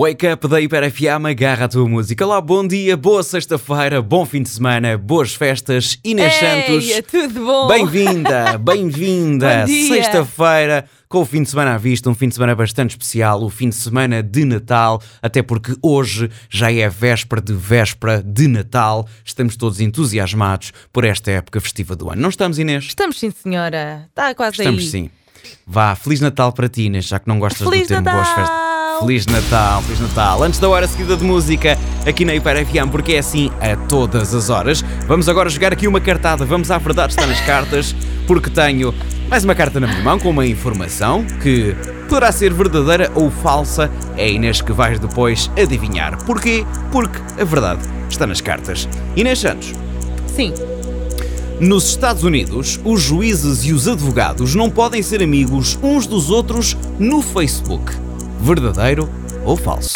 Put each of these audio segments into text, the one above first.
Wake up da Hiper FM, agarra a tua música. Olá, bom dia, boa sexta-feira, bom fim de semana, boas festas. Inês Santos. Ei, é tudo bom? Bem-vinda, bem-vinda. Sexta-feira, com o fim de semana à vista, um fim de semana bastante especial, o fim de semana de Natal, até porque hoje já é véspera de véspera de Natal. Estamos todos entusiasmados por esta época festiva do ano. Não estamos, Inês? Estamos sim, senhora. Está quase Estamos aí. sim. Vá, Feliz Natal para ti, Inês, já que não gostas Feliz do termo Natal! boas festas. Feliz Natal, Feliz Natal. Antes da hora seguida de música, aqui na Hiper FM, porque é assim a todas as horas. Vamos agora jogar aqui uma cartada. Vamos à verdade, está nas cartas, porque tenho mais uma carta na minha mão com uma informação que poderá ser verdadeira ou falsa. É Inês que vais depois adivinhar. Porquê? Porque a verdade está nas cartas. Inês Santos. Sim. Nos Estados Unidos, os juízes e os advogados não podem ser amigos uns dos outros no Facebook. Verdadeiro ou falso?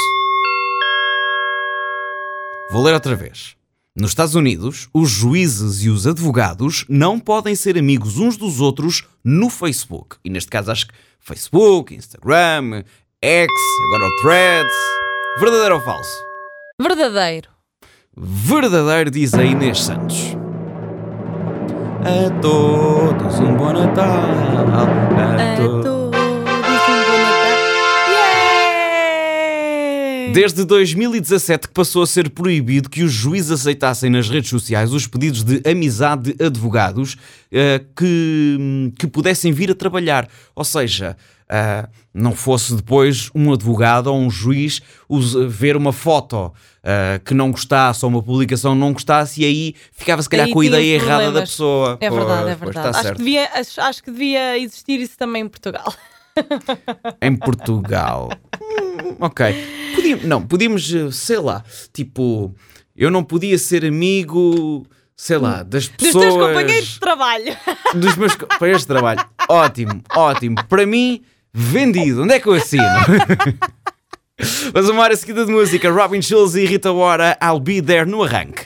Vou ler outra vez. Nos Estados Unidos, os juízes e os advogados não podem ser amigos uns dos outros no Facebook. E neste caso acho que Facebook, Instagram, X, agora o Threads. Verdadeiro ou falso? Verdadeiro. Verdadeiro, diz a Inês Santos. A todos um bom Natal. A A to- todos Desde 2017 que passou a ser proibido que os juízes aceitassem nas redes sociais os pedidos de amizade de advogados eh, que, que pudessem vir a trabalhar. Ou seja, ah, não fosse depois um advogado ou um juiz ver uma foto ah, que não gostasse ou uma publicação não gostasse e aí ficava se calhar Aí com a ideia errada da pessoa. É verdade, é Pois, pois, verdade. está acho, certo. que devia, acho, acho que devia existir isso também em Portugal. Em Portugal. Ok. Podíamos, não, podíamos, eh, sei lá, tipo, eu não podia ser amigo, sei lá, das Dos pessoas. teus companheiros de trabalho. Dos meus companheiros de trabalho. Ótimo, ótimo. Para mim, vendido. Onde é que eu assino? A uma hora seguida de música. Robin Schulz e Rita Ora, I'll Be There no arranque.